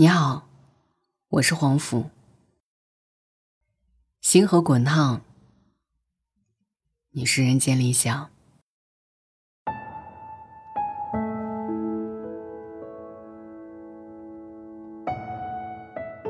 你好，我是黄甫。星河滚烫，你是人间理想。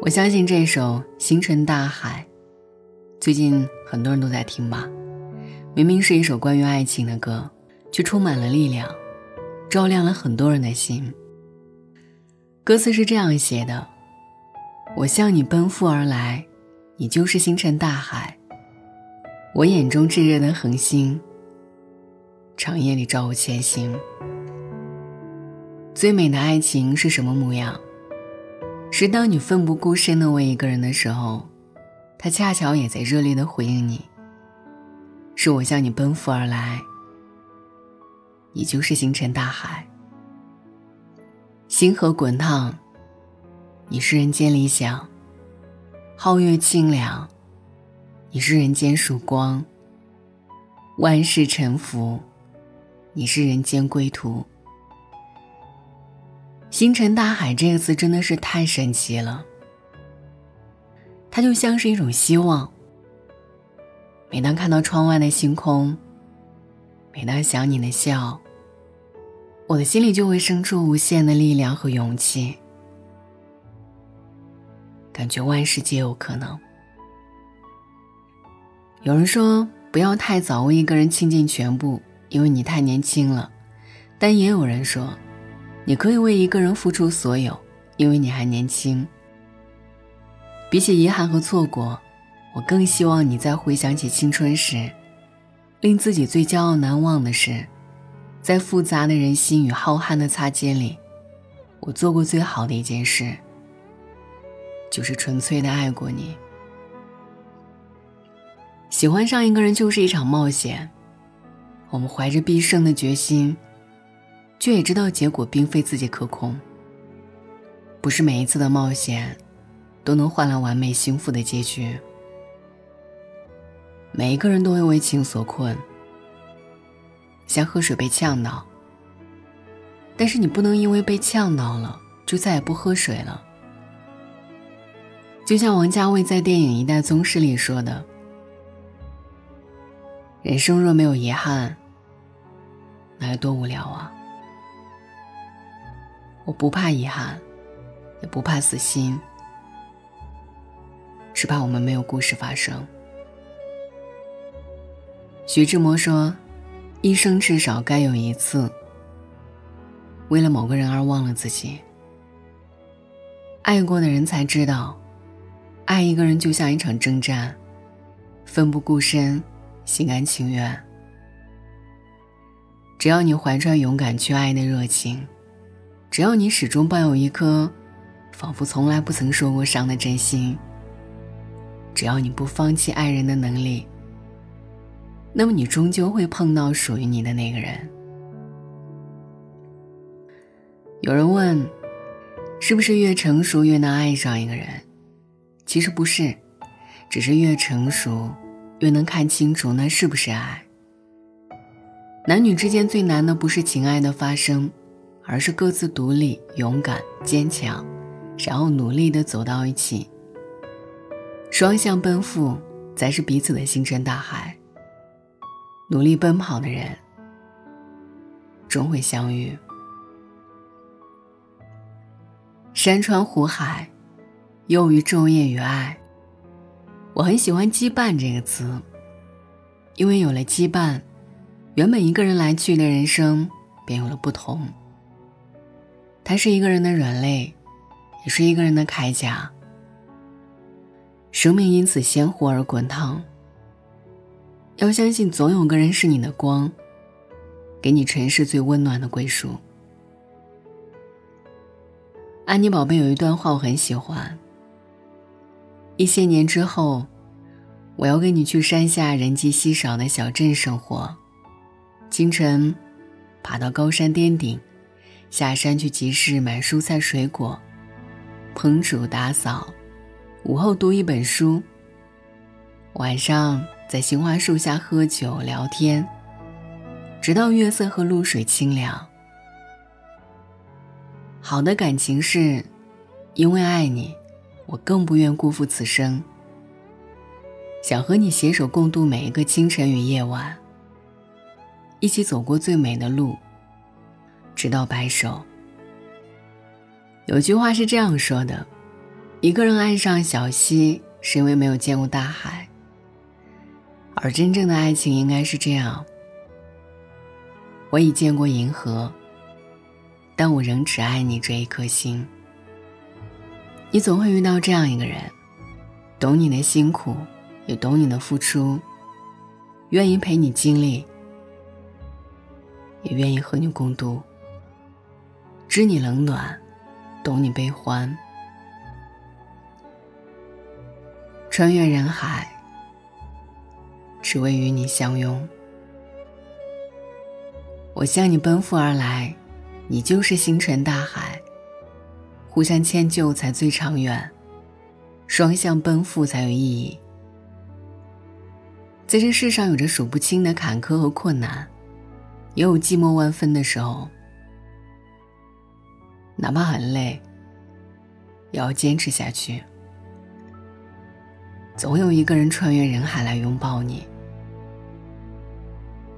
我相信这首《星辰大海》，最近很多人都在听吧。明明是一首关于爱情的歌，却充满了力量，照亮了很多人的心。歌词是这样写的：“我向你奔赴而来，你就是星辰大海。我眼中炙热的恒星，长夜里照我前行。最美的爱情是什么模样？是当你奋不顾身的为一个人的时候，他恰巧也在热烈的回应你。是我向你奔赴而来，你就是星辰大海。”星河滚烫，你是人间理想；皓月清凉，你是人间曙光；万事沉浮，你是人间归途。星辰大海这个词真的是太神奇了，它就像是一种希望。每当看到窗外的星空，每当想你的笑。我的心里就会生出无限的力量和勇气，感觉万事皆有可能。有人说不要太早为一个人倾尽全部，因为你太年轻了；但也有人说，你可以为一个人付出所有，因为你还年轻。比起遗憾和错过，我更希望你在回想起青春时，令自己最骄傲难忘的是。在复杂的人心与浩瀚的擦肩里，我做过最好的一件事，就是纯粹的爱过你。喜欢上一个人就是一场冒险，我们怀着必胜的决心，却也知道结果并非自己可控。不是每一次的冒险，都能换来完美幸福的结局。每一个人都会为情所困。像喝水被呛到，但是你不能因为被呛到了就再也不喝水了。就像王家卫在电影《一代宗师》里说的：“人生若没有遗憾，那有多无聊啊！”我不怕遗憾，也不怕死心，只怕我们没有故事发生。徐志摩说。一生至少该有一次，为了某个人而忘了自己。爱过的人才知道，爱一个人就像一场征战，奋不顾身，心甘情愿。只要你怀揣勇敢去爱的热情，只要你始终抱有一颗仿佛从来不曾受过伤的真心，只要你不放弃爱人的能力。那么你终究会碰到属于你的那个人。有人问，是不是越成熟越能爱上一个人？其实不是，只是越成熟越能看清楚那是不是爱。男女之间最难的不是情爱的发生，而是各自独立、勇敢、坚强，然后努力的走到一起。双向奔赴，才是彼此的星辰大海。努力奔跑的人，终会相遇。山川湖海，又于昼夜与爱。我很喜欢“羁绊”这个词，因为有了羁绊，原本一个人来去的人生便有了不同。它是一个人的软肋，也是一个人的铠甲。生命因此鲜活而滚烫。要相信，总有个人是你的光，给你尘世最温暖的归属。安妮宝贝有一段话我很喜欢。一些年之后，我要跟你去山下人迹稀少的小镇生活。清晨，爬到高山巅顶，下山去集市买蔬菜水果，烹煮打扫，午后读一本书。晚上。在杏花树下喝酒聊天，直到月色和露水清凉。好的感情是，因为爱你，我更不愿辜负此生。想和你携手共度每一个清晨与夜晚，一起走过最美的路，直到白首。有句话是这样说的：一个人爱上小溪，是因为没有见过大海。而真正的爱情应该是这样：我已见过银河，但我仍只爱你这一颗心。你总会遇到这样一个人，懂你的辛苦，也懂你的付出，愿意陪你经历，也愿意和你共度，知你冷暖，懂你悲欢，穿越人海。只为与你相拥，我向你奔赴而来，你就是星辰大海。互相迁就才最长远，双向奔赴才有意义。在这世上，有着数不清的坎坷和困难，也有寂寞万分的时候。哪怕很累，也要坚持下去。总有一个人穿越人海来拥抱你。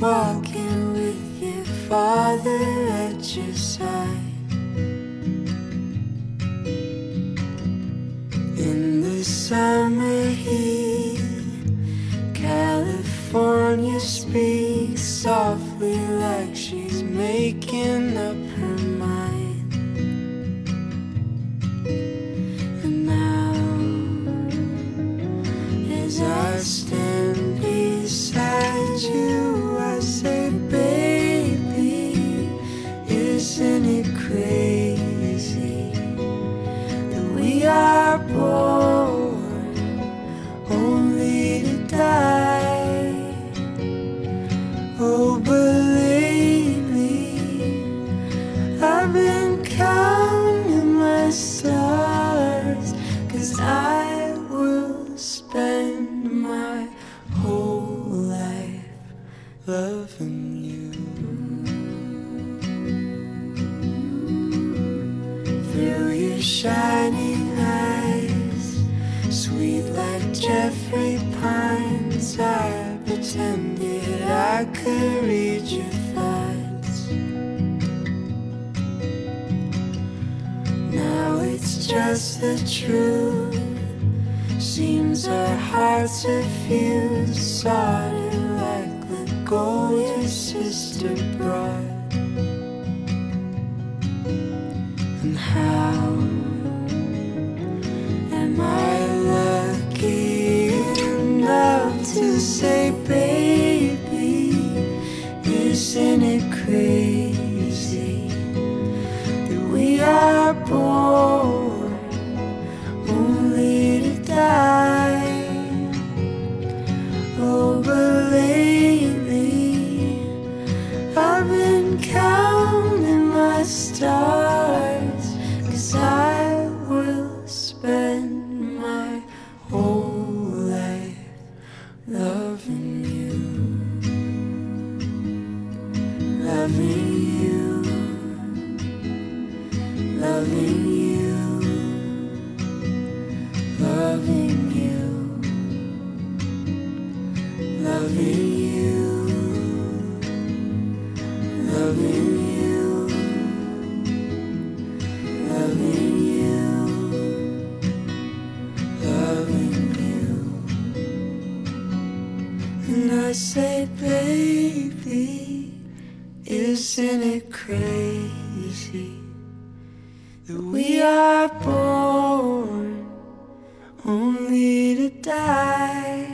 walking with your father at your side. In the summer heat, California speaks softly like she's making up her I've been counting my stars, cause I will spend my whole life loving you. Through your shining eyes, sweet like Jeffrey Pines, I pretended I could read you. Just the truth. Seems our hearts fused, solid like the gold your sister brought. And how am I lucky enough to say, baby, isn't it crazy baby, isn't it crazy that we are born only to die?